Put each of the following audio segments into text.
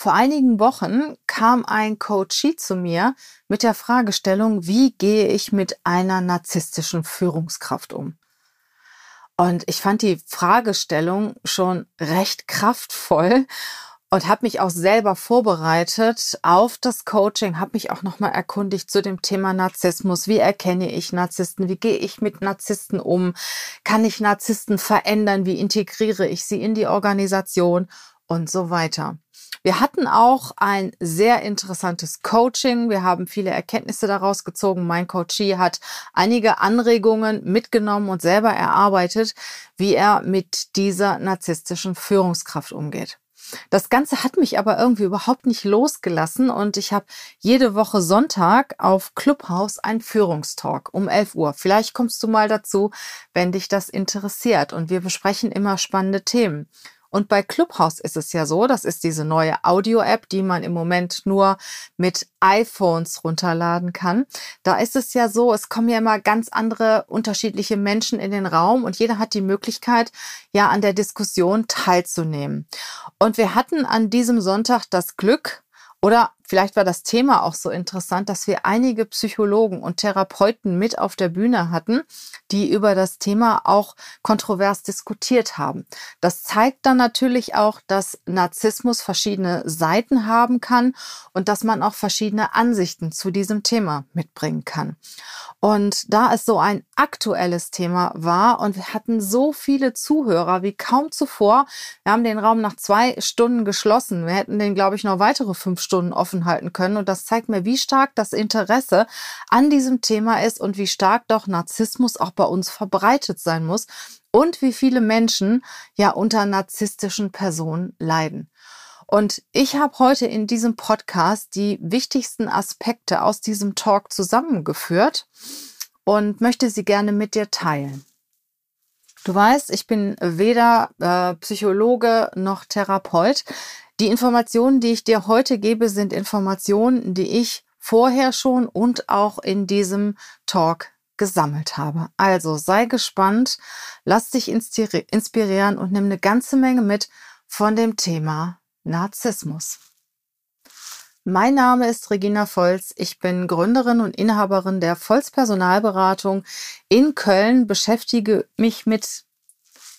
Vor einigen Wochen kam ein Coachie zu mir mit der Fragestellung, wie gehe ich mit einer narzisstischen Führungskraft um? Und ich fand die Fragestellung schon recht kraftvoll und habe mich auch selber vorbereitet auf das Coaching, habe mich auch nochmal erkundigt zu dem Thema Narzissmus. Wie erkenne ich Narzissten? Wie gehe ich mit Narzissten um? Kann ich Narzissten verändern? Wie integriere ich sie in die Organisation? Und so weiter. Wir hatten auch ein sehr interessantes Coaching. Wir haben viele Erkenntnisse daraus gezogen. Mein Coachee hat einige Anregungen mitgenommen und selber erarbeitet, wie er mit dieser narzisstischen Führungskraft umgeht. Das Ganze hat mich aber irgendwie überhaupt nicht losgelassen und ich habe jede Woche Sonntag auf Clubhouse ein Führungstalk um 11 Uhr. Vielleicht kommst du mal dazu, wenn dich das interessiert und wir besprechen immer spannende Themen. Und bei Clubhouse ist es ja so, das ist diese neue Audio-App, die man im Moment nur mit iPhones runterladen kann. Da ist es ja so, es kommen ja immer ganz andere unterschiedliche Menschen in den Raum und jeder hat die Möglichkeit, ja an der Diskussion teilzunehmen. Und wir hatten an diesem Sonntag das Glück, oder vielleicht war das Thema auch so interessant, dass wir einige Psychologen und Therapeuten mit auf der Bühne hatten, die über das Thema auch kontrovers diskutiert haben. Das zeigt dann natürlich auch, dass Narzissmus verschiedene Seiten haben kann und dass man auch verschiedene Ansichten zu diesem Thema mitbringen kann. Und da es so ein aktuelles Thema war und wir hatten so viele Zuhörer wie kaum zuvor, wir haben den Raum nach zwei Stunden geschlossen. Wir hätten den, glaube ich, noch weitere fünf Stunden offen halten können. Und das zeigt mir, wie stark das Interesse an diesem Thema ist und wie stark doch Narzissmus auch bei uns verbreitet sein muss und wie viele Menschen ja unter narzisstischen Personen leiden. Und ich habe heute in diesem Podcast die wichtigsten Aspekte aus diesem Talk zusammengeführt und möchte sie gerne mit dir teilen. Du weißt, ich bin weder äh, Psychologe noch Therapeut. Die Informationen, die ich dir heute gebe, sind Informationen, die ich vorher schon und auch in diesem Talk gesammelt habe. Also sei gespannt, lass dich inspirieren und nimm eine ganze Menge mit von dem Thema Narzissmus. Mein Name ist Regina Volz. Ich bin Gründerin und Inhaberin der Volz Personalberatung in Köln, beschäftige mich mit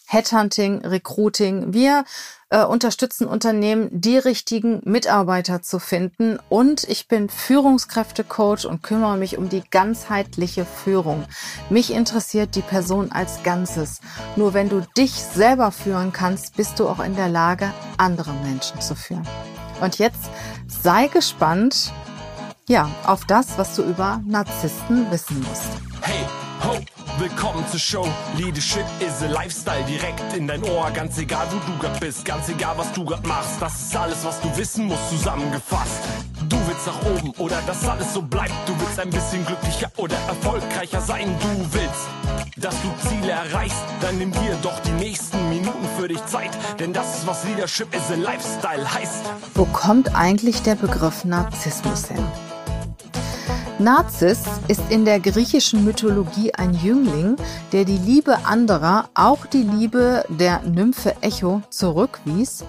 Headhunting, Recruiting. Wir äh, unterstützen Unternehmen, die richtigen Mitarbeiter zu finden. Und ich bin Führungskräftecoach und kümmere mich um die ganzheitliche Führung. Mich interessiert die Person als Ganzes. Nur wenn du dich selber führen kannst, bist du auch in der Lage, andere Menschen zu führen. Und jetzt sei gespannt, ja, auf das, was du über Narzissten wissen musst. Hey, ho! Willkommen zur Show. Leadership is a Lifestyle direkt in dein Ohr. Ganz egal, wo du grad bist, ganz egal, was du grad machst. Das ist alles, was du wissen musst, zusammengefasst. Du willst nach oben oder dass alles so bleibt. Du willst ein bisschen glücklicher oder erfolgreicher sein. Du willst, dass du Ziele erreichst. Dann nimm dir doch die nächsten Minuten für dich Zeit. Denn das ist, was Leadership is a Lifestyle heißt. Wo kommt eigentlich der Begriff Narzissmus her? Narziss ist in der griechischen Mythologie ein Jüngling, der die Liebe anderer, auch die Liebe der Nymphe Echo, zurückwies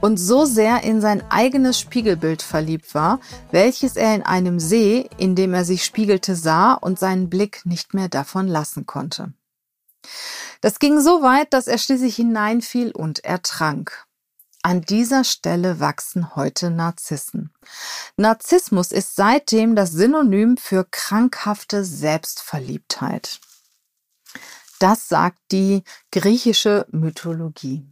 und so sehr in sein eigenes Spiegelbild verliebt war, welches er in einem See, in dem er sich spiegelte, sah und seinen Blick nicht mehr davon lassen konnte. Das ging so weit, dass er schließlich hineinfiel und ertrank. An dieser Stelle wachsen heute Narzissen. Narzissmus ist seitdem das Synonym für krankhafte Selbstverliebtheit. Das sagt die griechische Mythologie.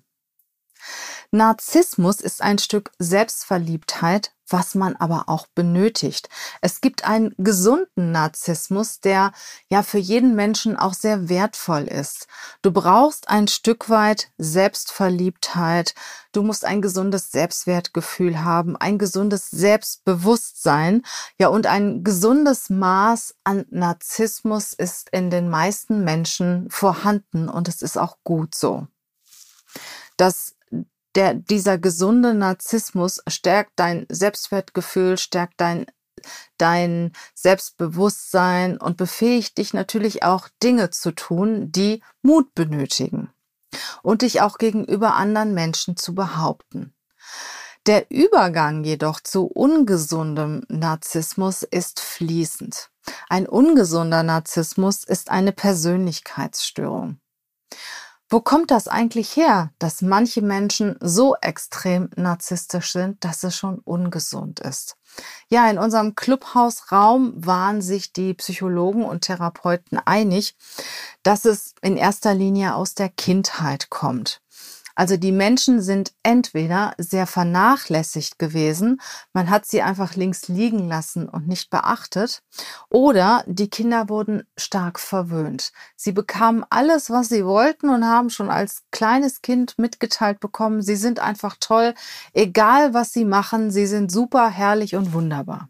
Narzissmus ist ein Stück Selbstverliebtheit, was man aber auch benötigt. Es gibt einen gesunden Narzissmus, der ja für jeden Menschen auch sehr wertvoll ist. Du brauchst ein Stück weit Selbstverliebtheit. Du musst ein gesundes Selbstwertgefühl haben, ein gesundes Selbstbewusstsein. Ja, und ein gesundes Maß an Narzissmus ist in den meisten Menschen vorhanden und es ist auch gut so. Das der, dieser gesunde Narzissmus stärkt dein Selbstwertgefühl, stärkt dein, dein Selbstbewusstsein und befähigt dich natürlich auch Dinge zu tun, die Mut benötigen und dich auch gegenüber anderen Menschen zu behaupten. Der Übergang jedoch zu ungesundem Narzissmus ist fließend. Ein ungesunder Narzissmus ist eine Persönlichkeitsstörung. Wo kommt das eigentlich her, dass manche Menschen so extrem narzisstisch sind, dass es schon ungesund ist? Ja, in unserem Clubhausraum waren sich die Psychologen und Therapeuten einig, dass es in erster Linie aus der Kindheit kommt. Also die Menschen sind entweder sehr vernachlässigt gewesen, man hat sie einfach links liegen lassen und nicht beachtet, oder die Kinder wurden stark verwöhnt. Sie bekamen alles, was sie wollten und haben schon als kleines Kind mitgeteilt bekommen, sie sind einfach toll, egal was sie machen, sie sind super, herrlich und wunderbar.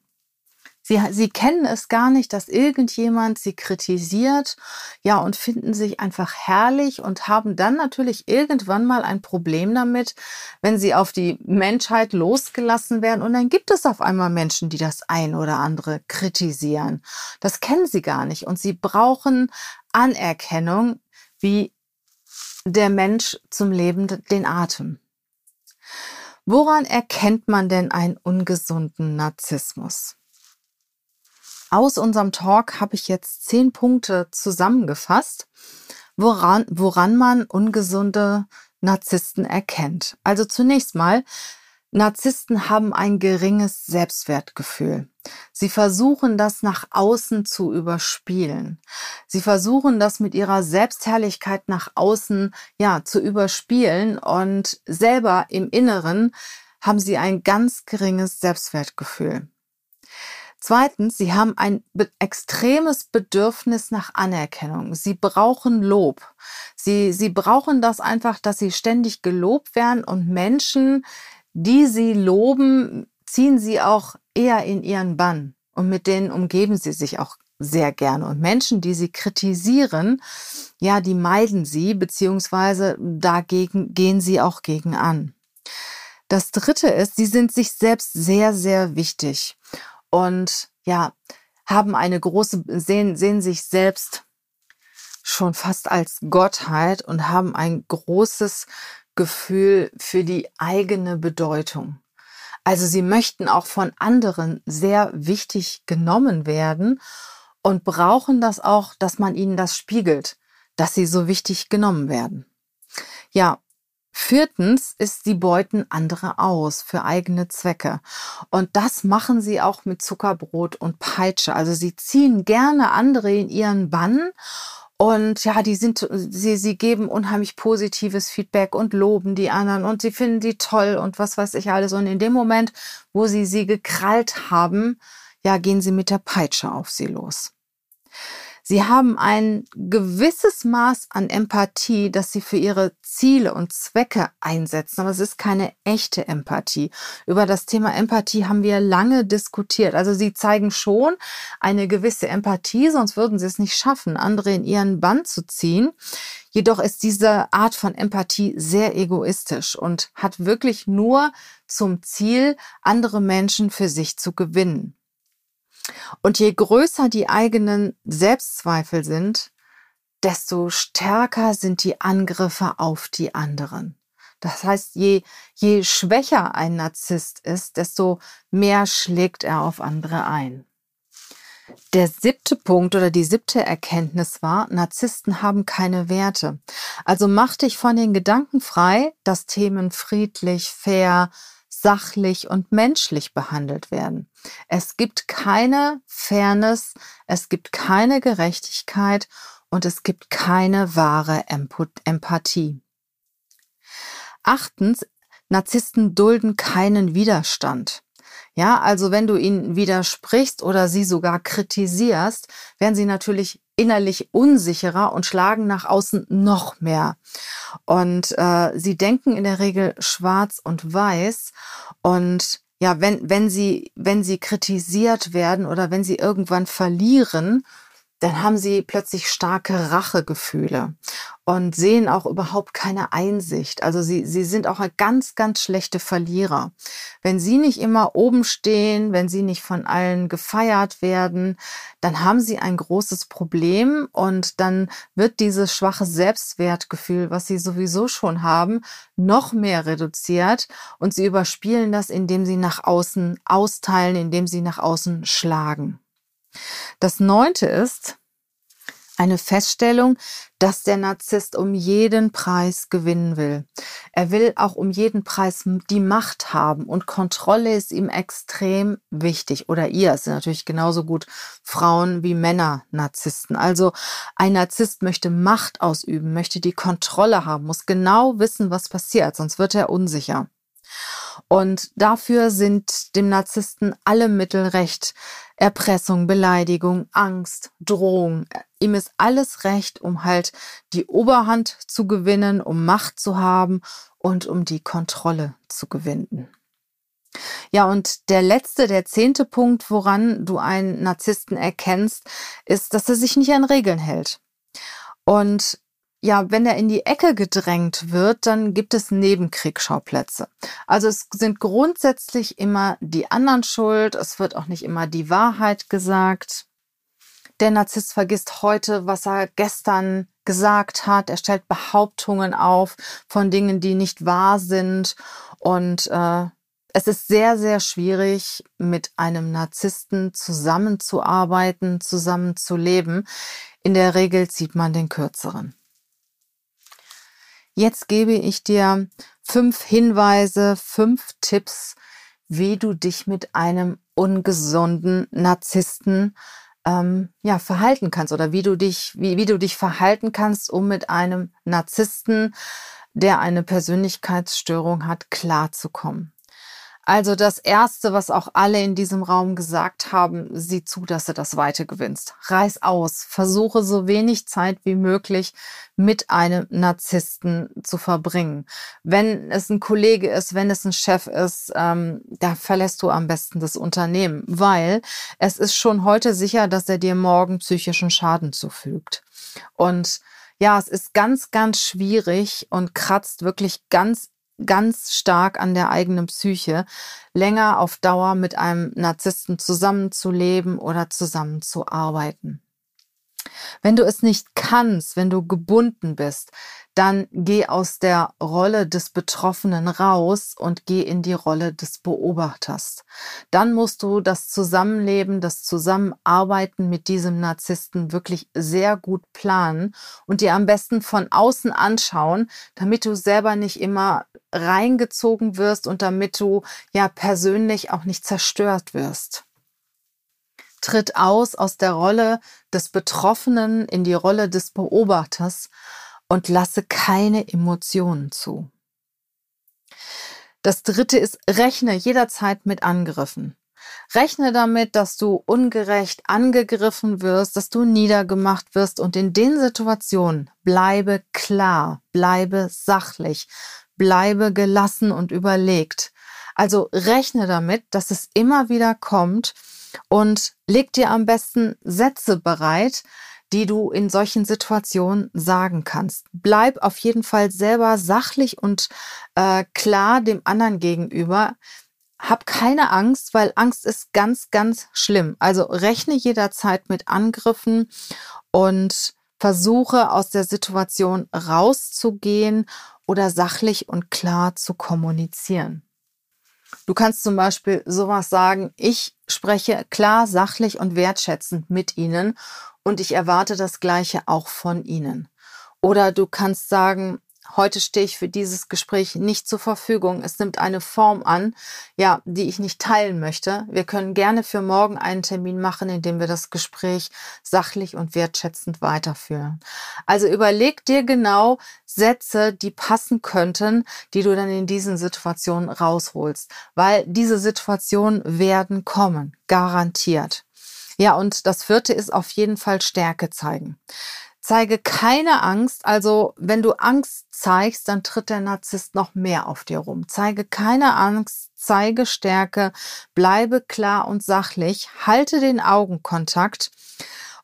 Sie, sie kennen es gar nicht, dass irgendjemand sie kritisiert, ja, und finden sich einfach herrlich und haben dann natürlich irgendwann mal ein Problem damit, wenn sie auf die Menschheit losgelassen werden. Und dann gibt es auf einmal Menschen, die das ein oder andere kritisieren. Das kennen sie gar nicht. Und sie brauchen Anerkennung, wie der Mensch zum Leben den Atem. Woran erkennt man denn einen ungesunden Narzissmus? Aus unserem Talk habe ich jetzt zehn Punkte zusammengefasst, woran, woran man ungesunde Narzissten erkennt. Also zunächst mal, Narzissten haben ein geringes Selbstwertgefühl. Sie versuchen das nach außen zu überspielen. Sie versuchen das mit ihrer Selbstherrlichkeit nach außen, ja, zu überspielen und selber im Inneren haben sie ein ganz geringes Selbstwertgefühl. Zweitens, sie haben ein extremes Bedürfnis nach Anerkennung. Sie brauchen Lob. Sie, sie brauchen das einfach, dass sie ständig gelobt werden und Menschen, die sie loben, ziehen sie auch eher in ihren Bann und mit denen umgeben sie sich auch sehr gerne. Und Menschen, die sie kritisieren, ja, die meiden sie, beziehungsweise dagegen gehen sie auch gegen an. Das dritte ist, sie sind sich selbst sehr, sehr wichtig und ja, haben eine große, sehen, sehen sich selbst schon fast als Gottheit und haben ein großes Gefühl für die eigene Bedeutung. Also sie möchten auch von anderen sehr wichtig genommen werden und brauchen das auch, dass man ihnen das spiegelt, dass sie so wichtig genommen werden. Ja, Viertens ist, sie beuten andere aus für eigene Zwecke. Und das machen sie auch mit Zuckerbrot und Peitsche. Also sie ziehen gerne andere in ihren Bann und ja, die sind, sie, sie geben unheimlich positives Feedback und loben die anderen und sie finden die toll und was weiß ich alles. Und in dem Moment, wo sie sie gekrallt haben, ja, gehen sie mit der Peitsche auf sie los. Sie haben ein gewisses Maß an Empathie, das sie für ihre Ziele und Zwecke einsetzen, aber es ist keine echte Empathie. Über das Thema Empathie haben wir lange diskutiert. Also sie zeigen schon eine gewisse Empathie, sonst würden sie es nicht schaffen, andere in ihren Bann zu ziehen. Jedoch ist diese Art von Empathie sehr egoistisch und hat wirklich nur zum Ziel, andere Menschen für sich zu gewinnen. Und je größer die eigenen Selbstzweifel sind, desto stärker sind die Angriffe auf die anderen. Das heißt, je, je schwächer ein Narzisst ist, desto mehr schlägt er auf andere ein. Der siebte Punkt oder die siebte Erkenntnis war, Narzissten haben keine Werte. Also mach dich von den Gedanken frei, dass Themen friedlich, fair, sachlich und menschlich behandelt werden. Es gibt keine Fairness, es gibt keine Gerechtigkeit und es gibt keine wahre Empathie. Achtens, Narzissten dulden keinen Widerstand. Ja, also wenn du ihnen widersprichst oder sie sogar kritisierst, werden sie natürlich innerlich unsicherer und schlagen nach außen noch mehr. Und äh, sie denken in der Regel schwarz und weiß. Und ja, wenn, wenn sie, wenn sie kritisiert werden oder wenn sie irgendwann verlieren, dann haben sie plötzlich starke Rachegefühle und sehen auch überhaupt keine Einsicht. Also sie, sie sind auch ganz, ganz schlechte Verlierer. Wenn sie nicht immer oben stehen, wenn sie nicht von allen gefeiert werden, dann haben sie ein großes Problem und dann wird dieses schwache Selbstwertgefühl, was sie sowieso schon haben, noch mehr reduziert und sie überspielen das, indem sie nach außen austeilen, indem sie nach außen schlagen. Das neunte ist eine Feststellung, dass der Narzisst um jeden Preis gewinnen will. Er will auch um jeden Preis die Macht haben und Kontrolle ist ihm extrem wichtig. Oder ihr, es sind natürlich genauso gut Frauen wie Männer Narzissten. Also ein Narzisst möchte Macht ausüben, möchte die Kontrolle haben, muss genau wissen, was passiert, sonst wird er unsicher. Und dafür sind dem Narzissten alle Mittel recht. Erpressung, Beleidigung, Angst, Drohung. Ihm ist alles recht, um halt die Oberhand zu gewinnen, um Macht zu haben und um die Kontrolle zu gewinnen. Ja, und der letzte, der zehnte Punkt, woran du einen Narzissten erkennst, ist, dass er sich nicht an Regeln hält. Und ja, wenn er in die Ecke gedrängt wird, dann gibt es Nebenkriegsschauplätze. Also es sind grundsätzlich immer die anderen schuld, es wird auch nicht immer die Wahrheit gesagt. Der Narzisst vergisst heute, was er gestern gesagt hat. Er stellt Behauptungen auf von Dingen, die nicht wahr sind. Und äh, es ist sehr, sehr schwierig, mit einem Narzissten zusammenzuarbeiten, zusammenzuleben. In der Regel zieht man den kürzeren. Jetzt gebe ich dir fünf Hinweise, fünf Tipps, wie du dich mit einem ungesunden Narzissten ähm, ja, verhalten kannst oder wie du dich, wie, wie du dich verhalten kannst, um mit einem Narzissten, der eine Persönlichkeitsstörung hat, klarzukommen. Also das Erste, was auch alle in diesem Raum gesagt haben, sieh zu, dass du das Weite gewinnst. Reiß aus, versuche so wenig Zeit wie möglich mit einem Narzissten zu verbringen. Wenn es ein Kollege ist, wenn es ein Chef ist, ähm, da verlässt du am besten das Unternehmen, weil es ist schon heute sicher, dass er dir morgen psychischen Schaden zufügt. Und ja, es ist ganz, ganz schwierig und kratzt wirklich ganz ganz stark an der eigenen Psyche, länger auf Dauer mit einem Narzissten zusammenzuleben oder zusammenzuarbeiten. Wenn du es nicht kannst, wenn du gebunden bist, dann geh aus der Rolle des Betroffenen raus und geh in die Rolle des Beobachters. Dann musst du das Zusammenleben, das Zusammenarbeiten mit diesem Narzissten wirklich sehr gut planen und dir am besten von außen anschauen, damit du selber nicht immer reingezogen wirst und damit du ja persönlich auch nicht zerstört wirst. Tritt aus aus der Rolle des Betroffenen in die Rolle des Beobachters und lasse keine Emotionen zu. Das dritte ist, rechne jederzeit mit Angriffen. Rechne damit, dass du ungerecht angegriffen wirst, dass du niedergemacht wirst und in den Situationen bleibe klar, bleibe sachlich, bleibe gelassen und überlegt. Also rechne damit, dass es immer wieder kommt und leg dir am besten Sätze bereit, die du in solchen Situationen sagen kannst. Bleib auf jeden Fall selber sachlich und äh, klar dem anderen gegenüber. Hab keine Angst, weil Angst ist ganz, ganz schlimm. Also rechne jederzeit mit Angriffen und versuche aus der Situation rauszugehen oder sachlich und klar zu kommunizieren. Du kannst zum Beispiel sowas sagen, ich spreche klar, sachlich und wertschätzend mit Ihnen und ich erwarte das Gleiche auch von Ihnen. Oder du kannst sagen, heute stehe ich für dieses Gespräch nicht zur Verfügung. Es nimmt eine Form an, ja, die ich nicht teilen möchte. Wir können gerne für morgen einen Termin machen, in dem wir das Gespräch sachlich und wertschätzend weiterführen. Also überleg dir genau Sätze, die passen könnten, die du dann in diesen Situationen rausholst, weil diese Situationen werden kommen, garantiert. Ja, und das vierte ist auf jeden Fall Stärke zeigen. Zeige keine Angst. Also wenn du Angst zeigst, dann tritt der Narzisst noch mehr auf dir rum. Zeige keine Angst, zeige Stärke, bleibe klar und sachlich, halte den Augenkontakt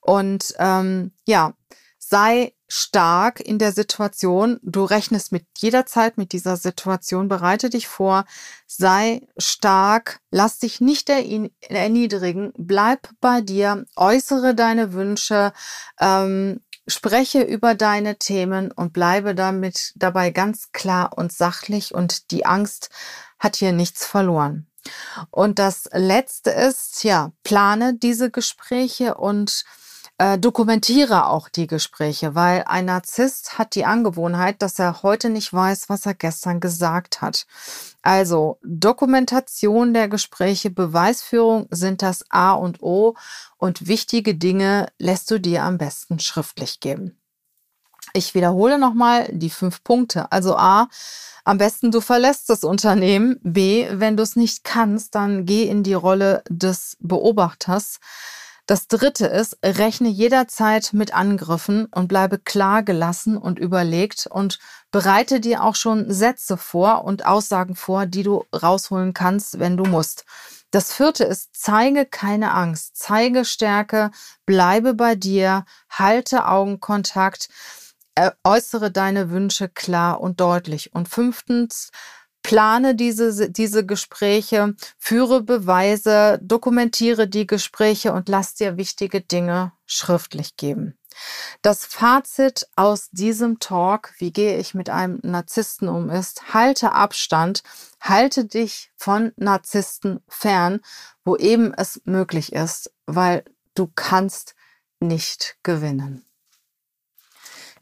Und ähm, ja, sei stark in der Situation. Du rechnest mit jeder Zeit mit dieser Situation. Bereite dich vor. Sei stark. Lass dich nicht erniedrigen. Bleib bei dir. Äußere deine Wünsche. Ähm, spreche über deine Themen und bleibe damit dabei ganz klar und sachlich. Und die Angst hat hier nichts verloren. Und das letzte ist, ja, plane diese Gespräche und äh, dokumentiere auch die Gespräche, weil ein Narzisst hat die Angewohnheit, dass er heute nicht weiß, was er gestern gesagt hat. Also Dokumentation der Gespräche, Beweisführung sind das A und O und wichtige Dinge lässt du dir am besten schriftlich geben. Ich wiederhole nochmal die fünf Punkte. Also A, am besten du verlässt das Unternehmen. B, wenn du es nicht kannst, dann geh in die Rolle des Beobachters. Das dritte ist, rechne jederzeit mit Angriffen und bleibe klar gelassen und überlegt und bereite dir auch schon Sätze vor und Aussagen vor, die du rausholen kannst, wenn du musst. Das vierte ist, zeige keine Angst, zeige Stärke, bleibe bei dir, halte Augenkontakt, äußere deine Wünsche klar und deutlich. Und fünftens, plane diese, diese Gespräche, führe Beweise, dokumentiere die Gespräche und lass dir wichtige Dinge schriftlich geben. Das Fazit aus diesem Talk, wie gehe ich mit einem Narzissten um, ist, halte Abstand, halte dich von Narzissten fern, wo eben es möglich ist, weil du kannst nicht gewinnen.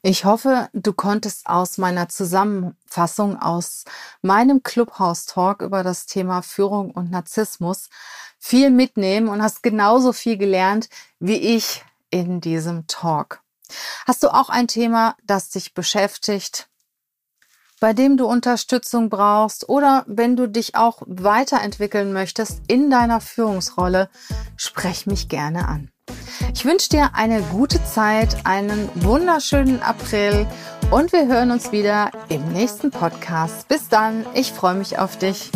Ich hoffe, du konntest aus meiner Zusammenfassung aus meinem Clubhouse Talk über das Thema Führung und Narzissmus viel mitnehmen und hast genauso viel gelernt wie ich in diesem Talk. Hast du auch ein Thema, das dich beschäftigt, bei dem du Unterstützung brauchst oder wenn du dich auch weiterentwickeln möchtest in deiner Führungsrolle, sprech mich gerne an. Ich wünsche dir eine gute Zeit, einen wunderschönen April und wir hören uns wieder im nächsten Podcast. Bis dann, ich freue mich auf dich.